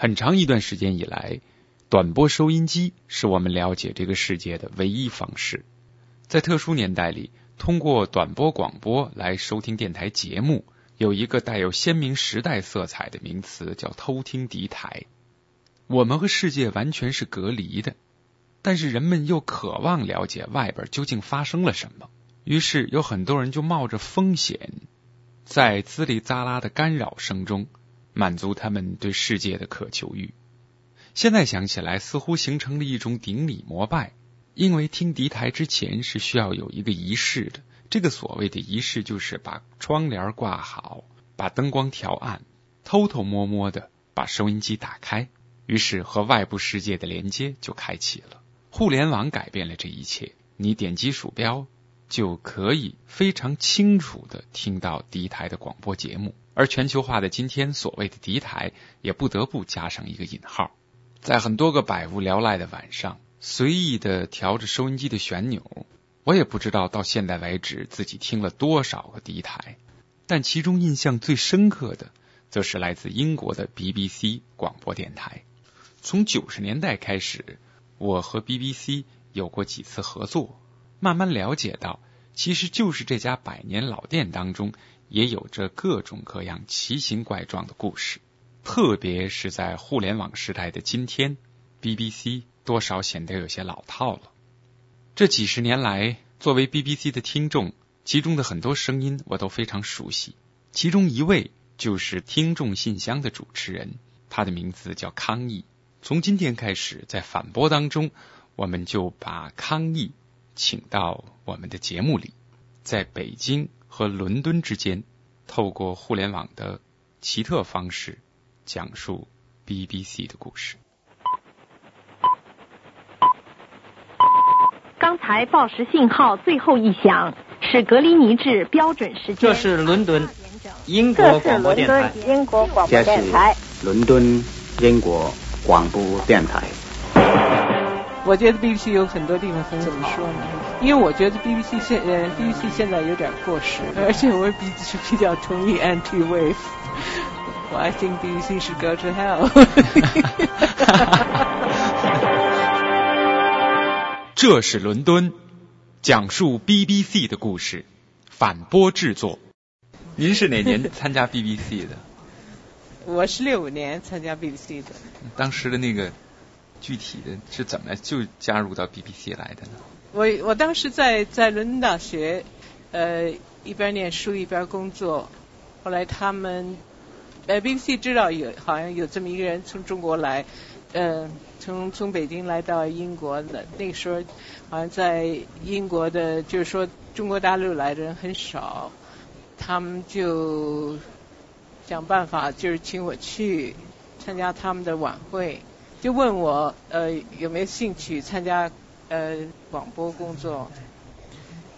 很长一段时间以来，短波收音机是我们了解这个世界的唯一方式。在特殊年代里，通过短波广播来收听电台节目，有一个带有鲜明时代色彩的名词，叫偷听敌台。我们和世界完全是隔离的，但是人们又渴望了解外边究竟发生了什么。于是有很多人就冒着风险，在滋里滋啦的干扰声中，满足他们对世界的渴求欲。现在想起来，似乎形成了一种顶礼膜拜，因为听敌台之前是需要有一个仪式的。这个所谓的仪式，就是把窗帘挂好，把灯光调暗，偷偷摸摸的把收音机打开。于是，和外部世界的连接就开启了。互联网改变了这一切，你点击鼠标就可以非常清楚的听到敌台的广播节目。而全球化的今天，所谓的敌台也不得不加上一个引号。在很多个百无聊赖的晚上，随意的调着收音机的旋钮，我也不知道到现在为止自己听了多少个敌台，但其中印象最深刻的，则是来自英国的 BBC 广播电台。从九十年代开始，我和 BBC 有过几次合作，慢慢了解到，其实就是这家百年老店当中，也有着各种各样奇形怪状的故事。特别是在互联网时代的今天，BBC 多少显得有些老套了。这几十年来，作为 BBC 的听众，其中的很多声音我都非常熟悉。其中一位就是听众信箱的主持人，他的名字叫康毅。从今天开始，在反播当中，我们就把康毅请到我们的节目里，在北京和伦敦之间，透过互联网的奇特方式，讲述 BBC 的故事。刚才报时信号最后一响，是格林尼治标准时间。这是伦敦英国广播电台。英国广播电台。伦敦英国。广播电台，我觉得 BBC 有很多地方很怎么说呢？因为我觉得 BBC 现呃 BBC 现在有点过时，而且我比是比较同意 Anti Wave。我 I think BBC 是 go to hell。这是伦敦，讲述 BBC 的故事，反播制作。您是哪年参加 BBC 的？我是六五年参加 BBC 的，当时的那个具体的是怎么就加入到 BBC 来的呢？我我当时在在伦敦大学，呃一边念书一边工作，后来他们呃 BBC 知道有好像有这么一个人从中国来，嗯从从北京来到英国的，那个时候好像在英国的就是说中国大陆来的人很少，他们就。想办法就是请我去参加他们的晚会，就问我呃有没有兴趣参加呃广播工作。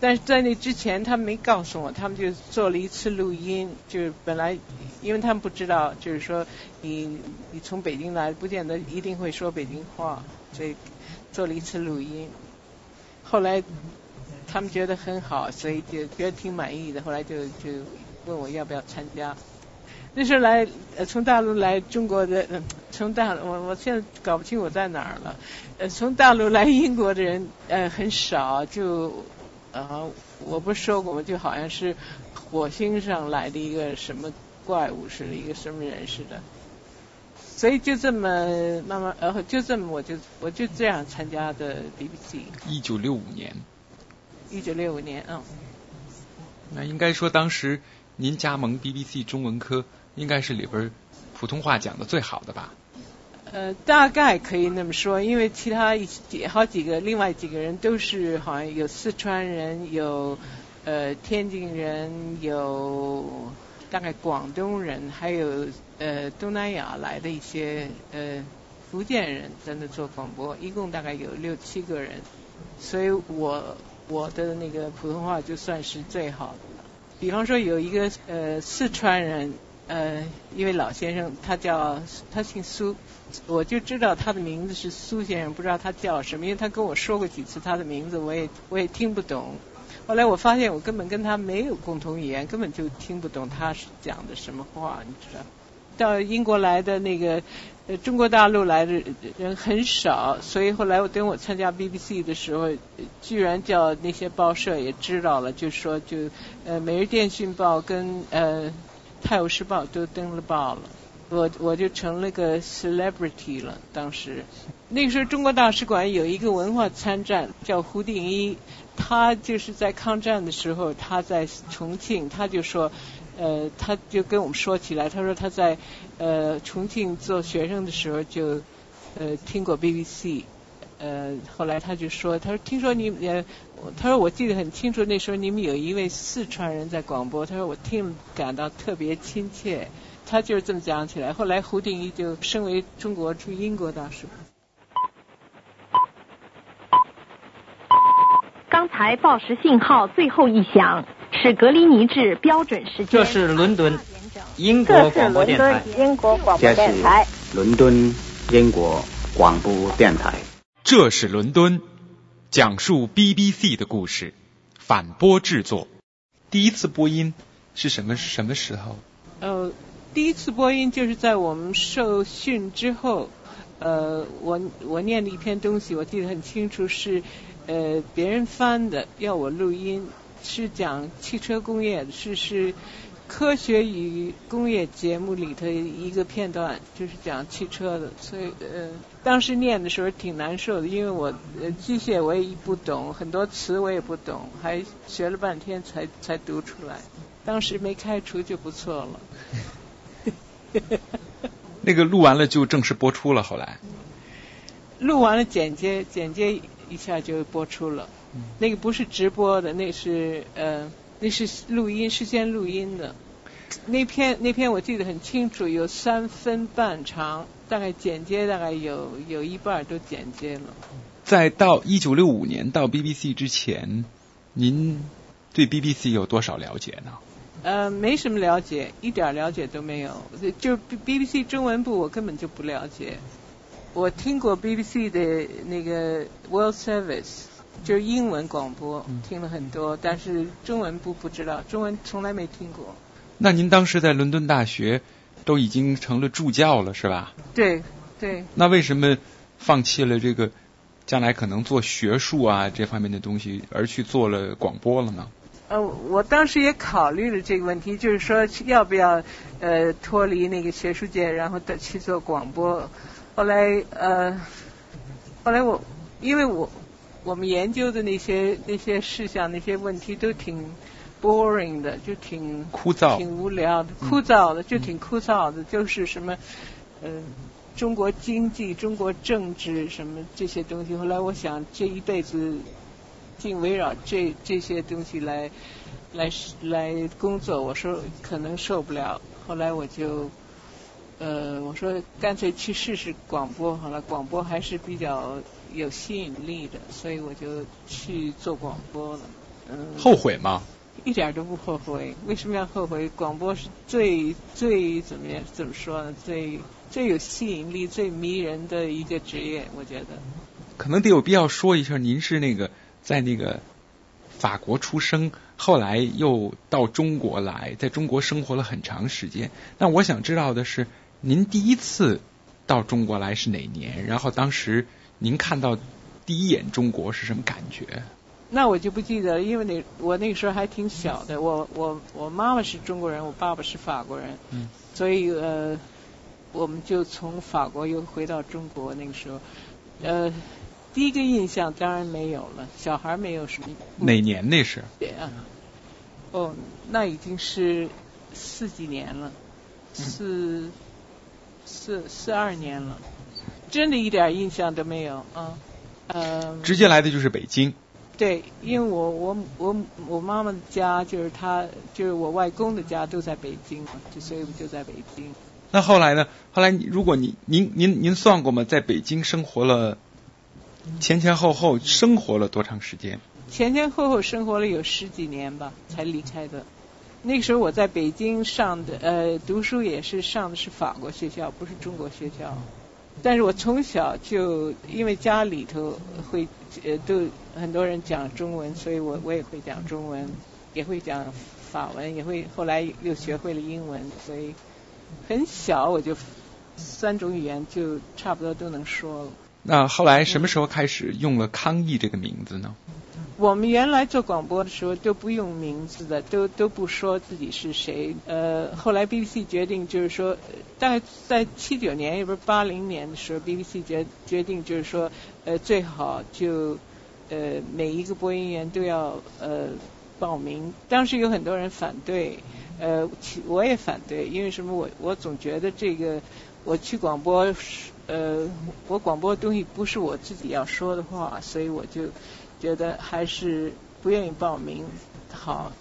但是在那之前他们没告诉我，他们就做了一次录音，就是本来因为他们不知道，就是说你你从北京来，不见得一定会说北京话，所以做了一次录音。后来他们觉得很好，所以就觉得挺满意的，后来就就问我要不要参加。那时候来呃从大陆来中国的，从大我我现在搞不清我在哪儿了。呃从大陆来英国的人呃很少，就啊我不是说过吗？就好像是火星上来的一个什么怪物似的，一个什么人似的。所以就这么慢慢呃就这么我就我就这样参加的 BBC。一九六五年。一九六五年嗯。那应该说当时您加盟 BBC 中文科。应该是里边普通话讲的最好的吧？呃，大概可以那么说，因为其他一好几个另外几个人都是好像有四川人，有呃天津人，有大概广东人，还有呃东南亚来的一些呃福建人在那做广播，一共大概有六七个人，所以我我的那个普通话就算是最好的了。比方说有一个呃四川人。呃，一位老先生，他叫他姓苏，我就知道他的名字是苏先生，不知道他叫什么，因为他跟我说过几次他的名字，我也我也听不懂。后来我发现我根本跟他没有共同语言，根本就听不懂他是讲的什么话，你知道。到英国来的那个呃中国大陆来的人很少，所以后来我等我参加 BBC 的时候，居然叫那些报社也知道了，就说就呃《每日电讯报》跟呃《泰晤士报》都登了报了。我我就成了个 celebrity 了。当时那个时候，中国大使馆有一个文化参战，叫胡定一，他就是在抗战的时候，他在重庆，他就说，呃，他就跟我们说起来，他说他在呃重庆做学生的时候就呃听过 BBC，呃，后来他就说，他说听说你呃，他说我记得很清楚，那时候你们有一位四川人在广播，他说我听感到特别亲切。他就是这么讲起来。后来胡定一就升为中国驻英国大使。刚才报时信号最后一响，是格林尼治标准时间。这是伦敦，英国广播电台。英国广播电台。伦敦，英国广播电台。这是伦敦，讲述 BBC 的故事，反播制作。第一次播音是什么什么时候？呃。第一次播音就是在我们受训之后，呃，我我念的一篇东西，我记得很清楚，是呃别人翻的，要我录音，是讲汽车工业，是是科学与工业节目里头一个片段，就是讲汽车的，所以呃当时念的时候挺难受的，因为我呃机械我也不懂，很多词我也不懂，还学了半天才才读出来，当时没开除就不错了。那个录完了就正式播出了，后来录完了剪接，剪接一下就播出了。那个不是直播的，那是呃，那是录音，事先录音的。那篇那篇我记得很清楚，有三分半长，大概剪接大概有有一半都剪接了。在到一九六五年到 BBC 之前，您对 BBC 有多少了解呢？呃，没什么了解，一点了解都没有。就 BBC 中文部，我根本就不了解。我听过 BBC 的那个 World Service，就是英文广播，听了很多，但是中文不不知道，中文从来没听过。那您当时在伦敦大学都已经成了助教了，是吧？对对。那为什么放弃了这个将来可能做学术啊这方面的东西，而去做了广播了呢？呃，我当时也考虑了这个问题，就是说要不要呃脱离那个学术界，然后再去做广播。后来呃，后来我因为我我们研究的那些那些事项那些问题都挺 boring 的，就挺枯燥、挺无聊的、枯燥的，就挺枯燥的，就是什么嗯中国经济、中国政治什么这些东西。后来我想这一辈子。净围绕这这些东西来来来工作，我说可能受不了。后来我就呃我说干脆去试试广播好了，广播还是比较有吸引力的，所以我就去做广播了。嗯。后悔吗？一点都不后悔。为什么要后悔？广播是最最怎么样？怎么说呢？最最有吸引力、最迷人的一个职业，我觉得。可能得有必要说一下，您是那个。在那个法国出生，后来又到中国来，在中国生活了很长时间。那我想知道的是，您第一次到中国来是哪年？然后当时您看到第一眼中国是什么感觉？那我就不记得，因为那我那个时候还挺小的。我我我妈妈是中国人，我爸爸是法国人，嗯，所以呃，我们就从法国又回到中国。那个时候，呃。第一个印象当然没有了，小孩没有什么。哪年那是？对啊，哦，那已经是四几年了，四四四二年了，真的一点印象都没有啊。呃。直接来的就是北京。对，因为我我我我妈妈的家就是她就是我外公的家都在北京嘛，就所以我们就在北京。那后来呢？后来如果你您您您算过吗？在北京生活了。前前后后生活了多长时间？前前后后生活了有十几年吧，才离开的。那个时候我在北京上的呃读书也是上的是法国学校，不是中国学校。但是我从小就因为家里头会呃都很多人讲中文，所以我我也会讲中文，也会讲法文，也会后来又学会了英文，所以很小我就三种语言就差不多都能说了。那后来什么时候开始用了康毅这个名字呢？我们原来做广播的时候都不用名字的，都都不说自己是谁。呃，后来 BBC 决定就是说，大概在七九年也不是八零年的时候，BBC 决决定就是说，呃，最好就呃每一个播音员都要呃报名。当时有很多人反对，呃，我也反对，因为什么？我我总觉得这个我去广播，呃，我广播的东西不是我自己要说的话，所以我就。觉得还是不愿意报名好，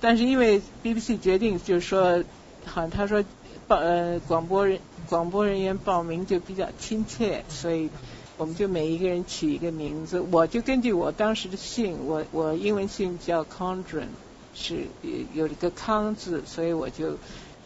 但是因为 BBC 决定就是说，好像他说报呃广播人广播人员报名就比较亲切，所以我们就每一个人取一个名字。我就根据我当时的姓，我我英文姓叫 Condren，是有一个康字，所以我就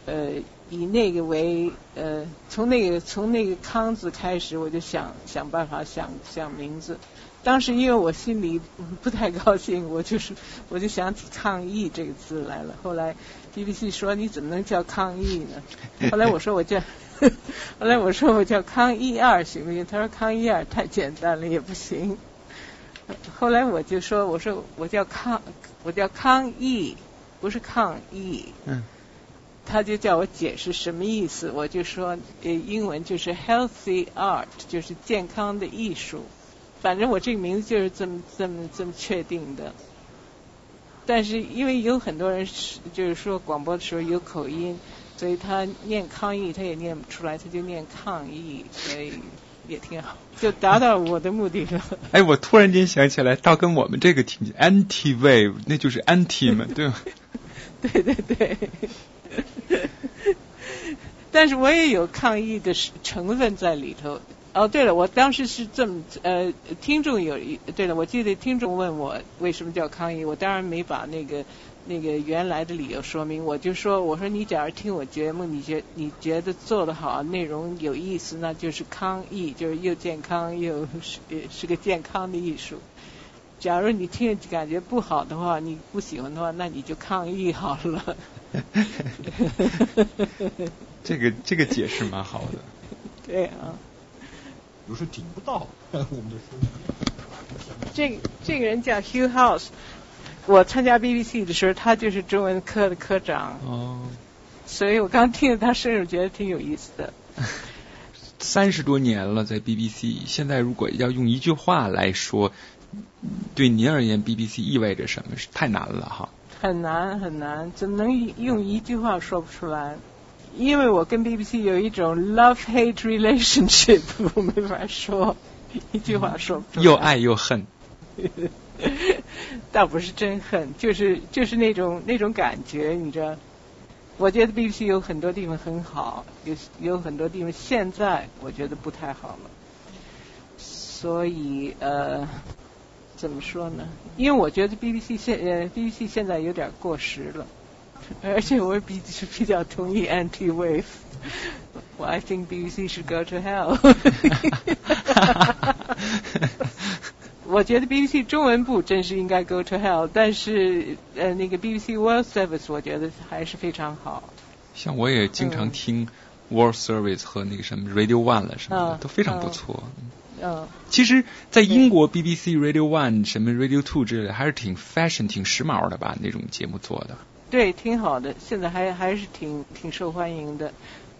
呃以那个为呃从那个从那个康字开始，我就想想办法想想名字。当时因为我心里不太高兴，我就是 我就想起抗议这个字来了。后来 BBC 说你怎么能叫抗议呢？后来我说我叫，后来我说我叫康一二行不行？他说康一二太简单了也不行。后来我就说我说我叫康我叫康毅，不是抗议。嗯。他就叫我解释什么意思，我就说呃英文就是 healthy art，就是健康的艺术。反正我这个名字就是这么这么这么确定的，但是因为有很多人是就是说广播的时候有口音，所以他念抗议他也念不出来，他就念抗议，所以也挺好，就达到我的目的了。哎，我突然间想起来，倒跟我们这个挺 anti wave，那就是 anti 嘛，对吗？对对对。但是我也有抗议的成分在里头。哦，对了，我当时是这么呃，听众有一对了，我记得听众问我为什么叫抗议，我当然没把那个那个原来的理由说明，我就说我说你假如听我节目，你觉你觉得做得好，内容有意思，那就是抗议，就是又健康又是是个健康的艺术。假如你听感觉不好的话，你不喜欢的话，那你就抗议好了。这个这个解释蛮好的。对啊。有时候顶不到 我们的声音。这这个人叫 Hugh House，我参加 BBC 的时候，他就是中文科的科长。哦。所以我刚听了他声音，我觉得挺有意思的。三十多年了，在 BBC，现在如果要用一句话来说，对您而言，BBC 意味着什么？是太难了哈。很难很难，怎么能用一句话说不出来？因为我跟 BBC 有一种 love hate relationship，我没法说一句话说不出来。又爱又恨。倒不是真恨，就是就是那种那种感觉，你知道？我觉得 BBC 有很多地方很好，有有很多地方现在我觉得不太好了。所以呃，怎么说呢？因为我觉得 BBC 现呃 BBC 现在有点过时了。而且我比是比较同意 anti wave，我 I think BBC should go to hell。我觉得 BBC 中文部真是应该 go to hell，但是呃那个 BBC World Service 我觉得还是非常好。像我也经常听 World Service 和那个什么 Radio One 了什么的，都非常不错。嗯。其实，在英国 BBC Radio One 什么 Radio Two 之类的，还是挺 fashion 挺时髦的吧？那种节目做的。对，挺好的，现在还还是挺挺受欢迎的。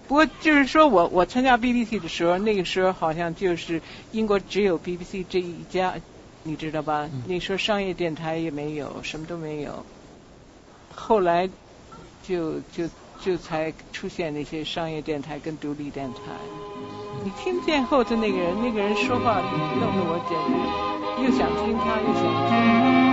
不过就是说我我参加 BBC 的时候，那个时候好像就是英国只有 BBC 这一家，你知道吧？那时候商业电台也没有，什么都没有。后来就就就才出现那些商业电台跟独立电台。你听不见后头那个人，那个人说话弄得我简直又想听他，又想听。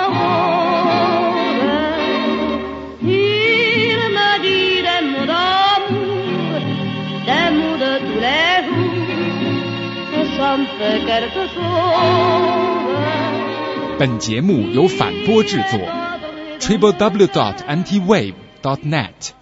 本节目由反播制作，triple w dot antiwave dot net。